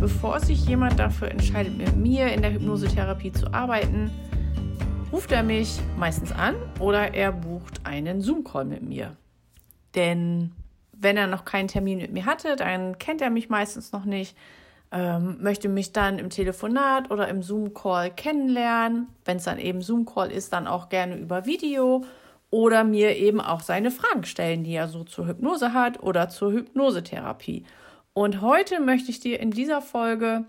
bevor sich jemand dafür entscheidet, mit mir in der Hypnosetherapie zu arbeiten, ruft er mich meistens an oder er bucht einen Zoom-Call mit mir. Denn wenn er noch keinen Termin mit mir hatte, dann kennt er mich meistens noch nicht, ähm, möchte mich dann im Telefonat oder im Zoom-Call kennenlernen. Wenn es dann eben Zoom-Call ist, dann auch gerne über Video oder mir eben auch seine Fragen stellen, die er so zur Hypnose hat oder zur Hypnosetherapie. Und heute möchte ich dir in dieser Folge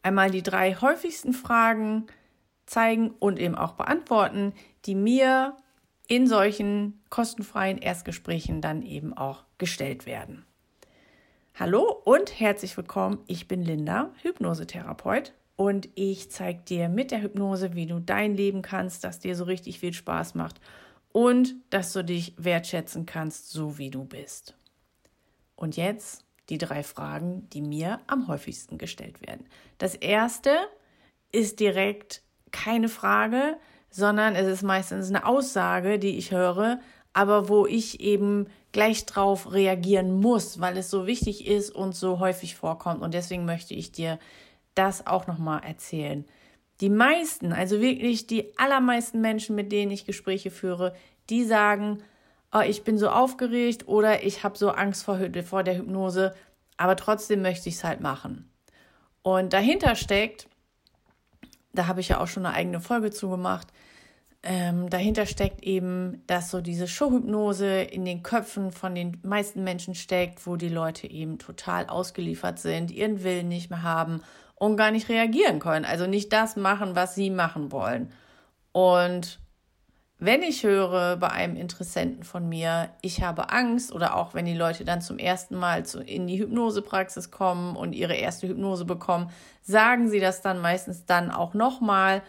einmal die drei häufigsten Fragen zeigen und eben auch beantworten, die mir in solchen kostenfreien Erstgesprächen dann eben auch gestellt werden. Hallo und herzlich willkommen. Ich bin Linda, Hypnosetherapeut und ich zeige dir mit der Hypnose, wie du dein Leben kannst, das dir so richtig viel Spaß macht und dass du dich wertschätzen kannst, so wie du bist. Und jetzt die drei Fragen, die mir am häufigsten gestellt werden. Das erste ist direkt keine Frage, sondern es ist meistens eine Aussage, die ich höre, aber wo ich eben gleich drauf reagieren muss, weil es so wichtig ist und so häufig vorkommt. Und deswegen möchte ich dir das auch nochmal erzählen. Die meisten, also wirklich die allermeisten Menschen, mit denen ich Gespräche führe, die sagen, oh, ich bin so aufgeregt oder ich habe so Angst vor, vor der Hypnose, aber trotzdem möchte ich es halt machen. Und dahinter steckt, da habe ich ja auch schon eine eigene Folge zugemacht, ähm, dahinter steckt eben, dass so diese Showhypnose in den Köpfen von den meisten Menschen steckt, wo die Leute eben total ausgeliefert sind, ihren Willen nicht mehr haben und gar nicht reagieren können. Also nicht das machen, was sie machen wollen. Und wenn ich höre bei einem Interessenten von mir, ich habe Angst oder auch wenn die Leute dann zum ersten Mal in die Hypnosepraxis kommen und ihre erste Hypnose bekommen, sagen sie das dann meistens dann auch nochmal.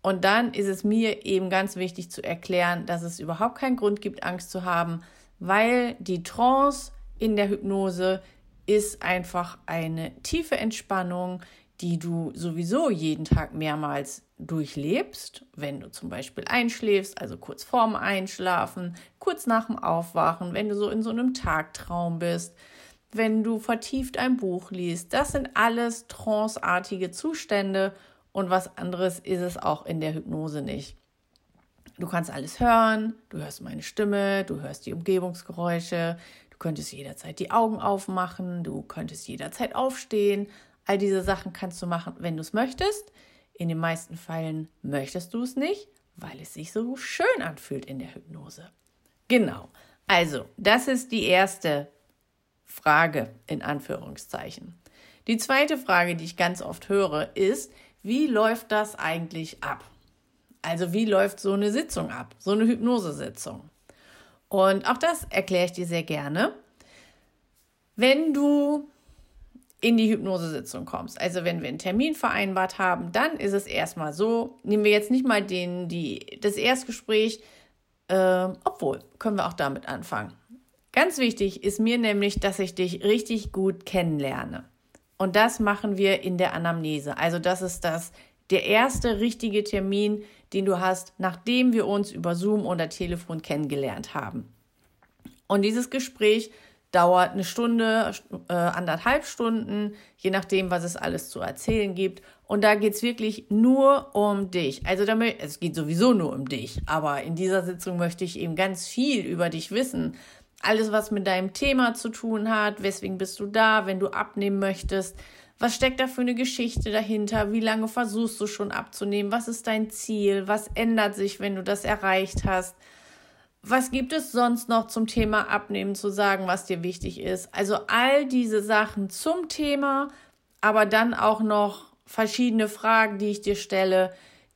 Und dann ist es mir eben ganz wichtig zu erklären, dass es überhaupt keinen Grund gibt, Angst zu haben, weil die Trance in der Hypnose ist einfach eine tiefe Entspannung, die du sowieso jeden Tag mehrmals durchlebst, wenn du zum Beispiel einschläfst, also kurz vorm Einschlafen, kurz nach dem Aufwachen, wenn du so in so einem Tagtraum bist, wenn du vertieft ein Buch liest. Das sind alles tranceartige Zustände und was anderes ist es auch in der Hypnose nicht. Du kannst alles hören, du hörst meine Stimme, du hörst die Umgebungsgeräusche, du könntest jederzeit die Augen aufmachen, du könntest jederzeit aufstehen. All diese Sachen kannst du machen, wenn du es möchtest. In den meisten Fällen möchtest du es nicht, weil es sich so schön anfühlt in der Hypnose. Genau. Also, das ist die erste Frage in Anführungszeichen. Die zweite Frage, die ich ganz oft höre, ist, wie läuft das eigentlich ab? Also, wie läuft so eine Sitzung ab, so eine Hypnosesitzung? Und auch das erkläre ich dir sehr gerne. Wenn du in die Hypnosesitzung kommst. Also wenn wir einen Termin vereinbart haben, dann ist es erstmal so, nehmen wir jetzt nicht mal den, die, das Erstgespräch, äh, obwohl, können wir auch damit anfangen. Ganz wichtig ist mir nämlich, dass ich dich richtig gut kennenlerne. Und das machen wir in der Anamnese. Also das ist das, der erste richtige Termin, den du hast, nachdem wir uns über Zoom oder Telefon kennengelernt haben. Und dieses Gespräch dauert eine Stunde, äh, anderthalb Stunden, je nachdem, was es alles zu erzählen gibt. Und da geht's wirklich nur um dich. Also damit, es geht sowieso nur um dich, aber in dieser Sitzung möchte ich eben ganz viel über dich wissen. Alles, was mit deinem Thema zu tun hat, weswegen bist du da, wenn du abnehmen möchtest, was steckt da für eine Geschichte dahinter? Wie lange versuchst du schon abzunehmen? Was ist dein Ziel? Was ändert sich, wenn du das erreicht hast? Was gibt es sonst noch zum Thema Abnehmen zu sagen, was dir wichtig ist? Also all diese Sachen zum Thema, aber dann auch noch verschiedene Fragen, die ich dir stelle,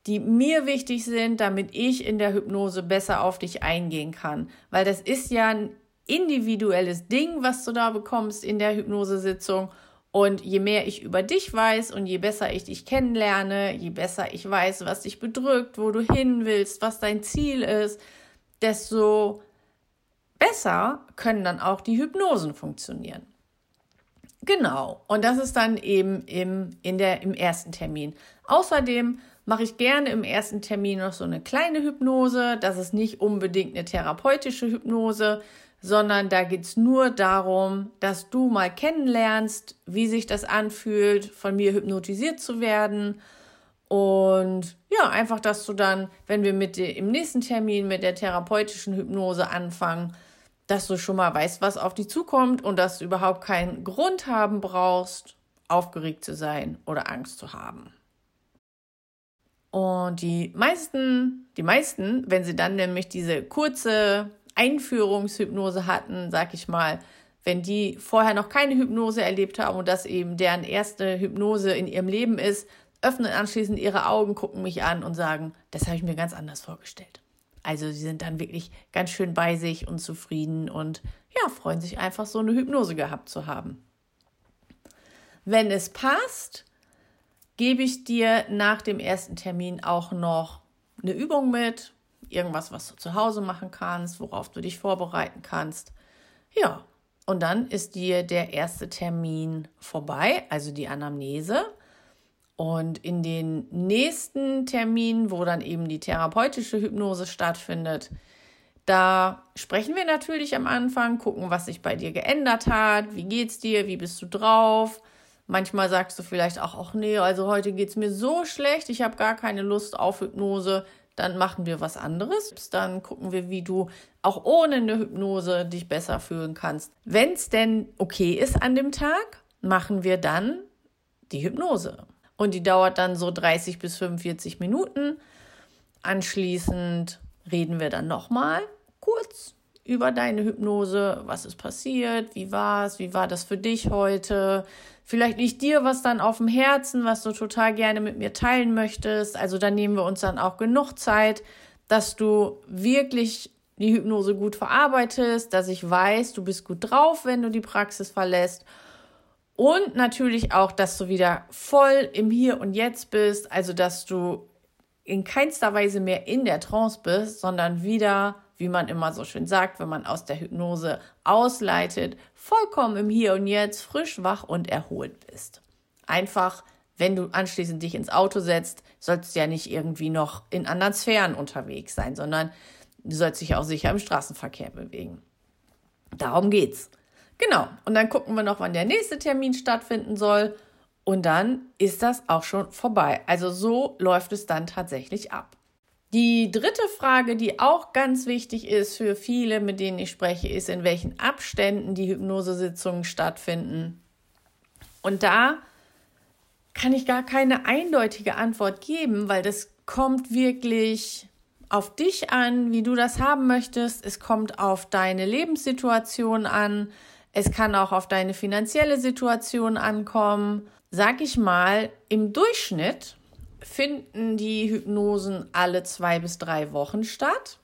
die mir wichtig sind, damit ich in der Hypnose besser auf dich eingehen kann. Weil das ist ja ein individuelles Ding, was du da bekommst in der Hypnosesitzung. Und je mehr ich über dich weiß und je besser ich dich kennenlerne, je besser ich weiß, was dich bedrückt, wo du hin willst, was dein Ziel ist, desto besser können dann auch die Hypnosen funktionieren. Genau, und das ist dann eben im, in der, im ersten Termin. Außerdem mache ich gerne im ersten Termin noch so eine kleine Hypnose. Das ist nicht unbedingt eine therapeutische Hypnose, sondern da geht es nur darum, dass du mal kennenlernst, wie sich das anfühlt, von mir hypnotisiert zu werden. Und ja, einfach, dass du dann, wenn wir mit dem, im nächsten Termin mit der therapeutischen Hypnose anfangen, dass du schon mal weißt, was auf dich zukommt und dass du überhaupt keinen Grund haben brauchst, aufgeregt zu sein oder Angst zu haben. Und die meisten, die meisten, wenn sie dann nämlich diese kurze Einführungshypnose hatten, sag ich mal, wenn die vorher noch keine Hypnose erlebt haben und das eben deren erste Hypnose in ihrem Leben ist, öffnen anschließend ihre Augen, gucken mich an und sagen, das habe ich mir ganz anders vorgestellt. Also sie sind dann wirklich ganz schön bei sich und zufrieden und ja, freuen sich einfach so eine Hypnose gehabt zu haben. Wenn es passt, gebe ich dir nach dem ersten Termin auch noch eine Übung mit, irgendwas, was du zu Hause machen kannst, worauf du dich vorbereiten kannst. Ja, und dann ist dir der erste Termin vorbei, also die Anamnese. Und in den nächsten Terminen, wo dann eben die therapeutische Hypnose stattfindet, da sprechen wir natürlich am Anfang, gucken, was sich bei dir geändert hat, wie geht's dir, wie bist du drauf, Manchmal sagst du vielleicht auch, ach nee, also heute geht es mir so schlecht, ich habe gar keine Lust auf Hypnose. Dann machen wir was anderes. Dann gucken wir, wie du auch ohne eine Hypnose dich besser fühlen kannst. Wenn es denn okay ist an dem Tag, machen wir dann die Hypnose. Und die dauert dann so 30 bis 45 Minuten. Anschließend reden wir dann nochmal kurz über deine Hypnose, was ist passiert, wie war es, wie war das für dich heute. Vielleicht liegt dir was dann auf dem Herzen, was du total gerne mit mir teilen möchtest. Also da nehmen wir uns dann auch genug Zeit, dass du wirklich die Hypnose gut verarbeitest, dass ich weiß, du bist gut drauf, wenn du die Praxis verlässt. Und natürlich auch, dass du wieder voll im Hier und Jetzt bist, also dass du in keinster Weise mehr in der Trance bist, sondern wieder wie man immer so schön sagt, wenn man aus der Hypnose ausleitet, vollkommen im Hier und Jetzt, frisch, wach und erholt bist. Einfach, wenn du anschließend dich ins Auto setzt, sollst du ja nicht irgendwie noch in anderen Sphären unterwegs sein, sondern du sollst dich auch sicher im Straßenverkehr bewegen. Darum geht's. Genau. Und dann gucken wir noch, wann der nächste Termin stattfinden soll. Und dann ist das auch schon vorbei. Also so läuft es dann tatsächlich ab. Die dritte Frage, die auch ganz wichtig ist für viele, mit denen ich spreche, ist, in welchen Abständen die Hypnosesitzungen stattfinden. Und da kann ich gar keine eindeutige Antwort geben, weil das kommt wirklich auf dich an, wie du das haben möchtest. Es kommt auf deine Lebenssituation an. Es kann auch auf deine finanzielle Situation ankommen. Sag ich mal, im Durchschnitt finden die Hypnosen alle zwei bis drei Wochen statt.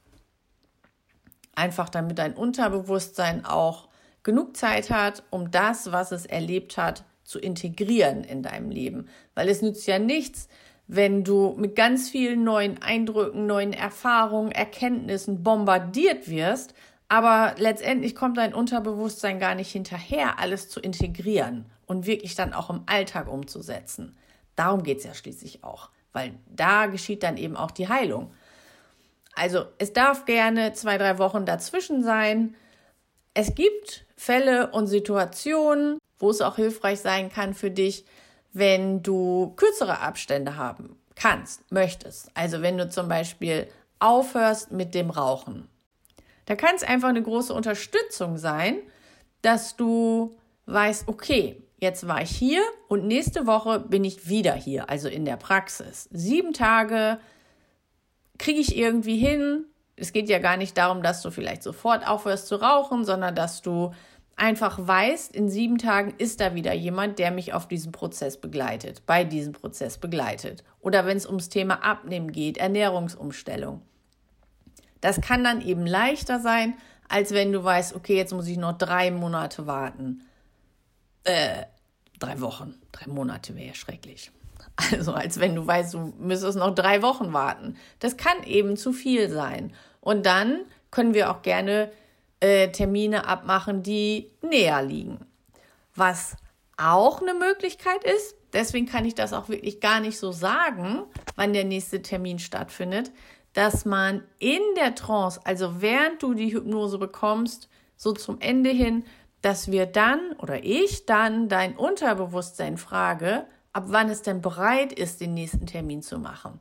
Einfach damit dein Unterbewusstsein auch genug Zeit hat, um das, was es erlebt hat, zu integrieren in deinem Leben. Weil es nützt ja nichts, wenn du mit ganz vielen neuen Eindrücken, neuen Erfahrungen, Erkenntnissen bombardiert wirst, aber letztendlich kommt dein Unterbewusstsein gar nicht hinterher, alles zu integrieren und wirklich dann auch im Alltag umzusetzen. Darum geht es ja schließlich auch, weil da geschieht dann eben auch die Heilung. Also es darf gerne zwei, drei Wochen dazwischen sein. Es gibt Fälle und Situationen, wo es auch hilfreich sein kann für dich, wenn du kürzere Abstände haben kannst, möchtest. Also wenn du zum Beispiel aufhörst mit dem Rauchen. Da kann es einfach eine große Unterstützung sein, dass du weißt, okay, jetzt war ich hier und nächste Woche bin ich wieder hier, also in der Praxis. Sieben Tage kriege ich irgendwie hin. Es geht ja gar nicht darum, dass du vielleicht sofort aufhörst zu rauchen, sondern dass du einfach weißt, in sieben Tagen ist da wieder jemand, der mich auf diesem Prozess begleitet, bei diesem Prozess begleitet. Oder wenn es ums Thema Abnehmen geht, Ernährungsumstellung. Das kann dann eben leichter sein, als wenn du weißt, okay, jetzt muss ich noch drei Monate warten äh, drei Wochen, drei Monate wäre ja schrecklich. Also als wenn du weißt, du müsstest noch drei Wochen warten. Das kann eben zu viel sein. Und dann können wir auch gerne äh, Termine abmachen, die näher liegen. Was auch eine Möglichkeit ist, deswegen kann ich das auch wirklich gar nicht so sagen, wann der nächste Termin stattfindet, dass man in der Trance, also während du die Hypnose bekommst, so zum Ende hin, dass wir dann oder ich dann dein Unterbewusstsein frage, ab wann es denn bereit ist, den nächsten Termin zu machen.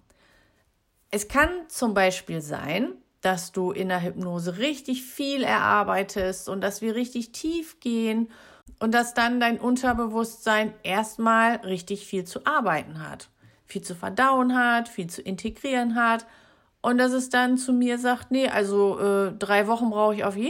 Es kann zum Beispiel sein, dass du in der Hypnose richtig viel erarbeitest und dass wir richtig tief gehen und dass dann dein Unterbewusstsein erstmal richtig viel zu arbeiten hat, viel zu verdauen hat, viel zu integrieren hat und dass es dann zu mir sagt, nee, also äh, drei Wochen brauche ich auf jeden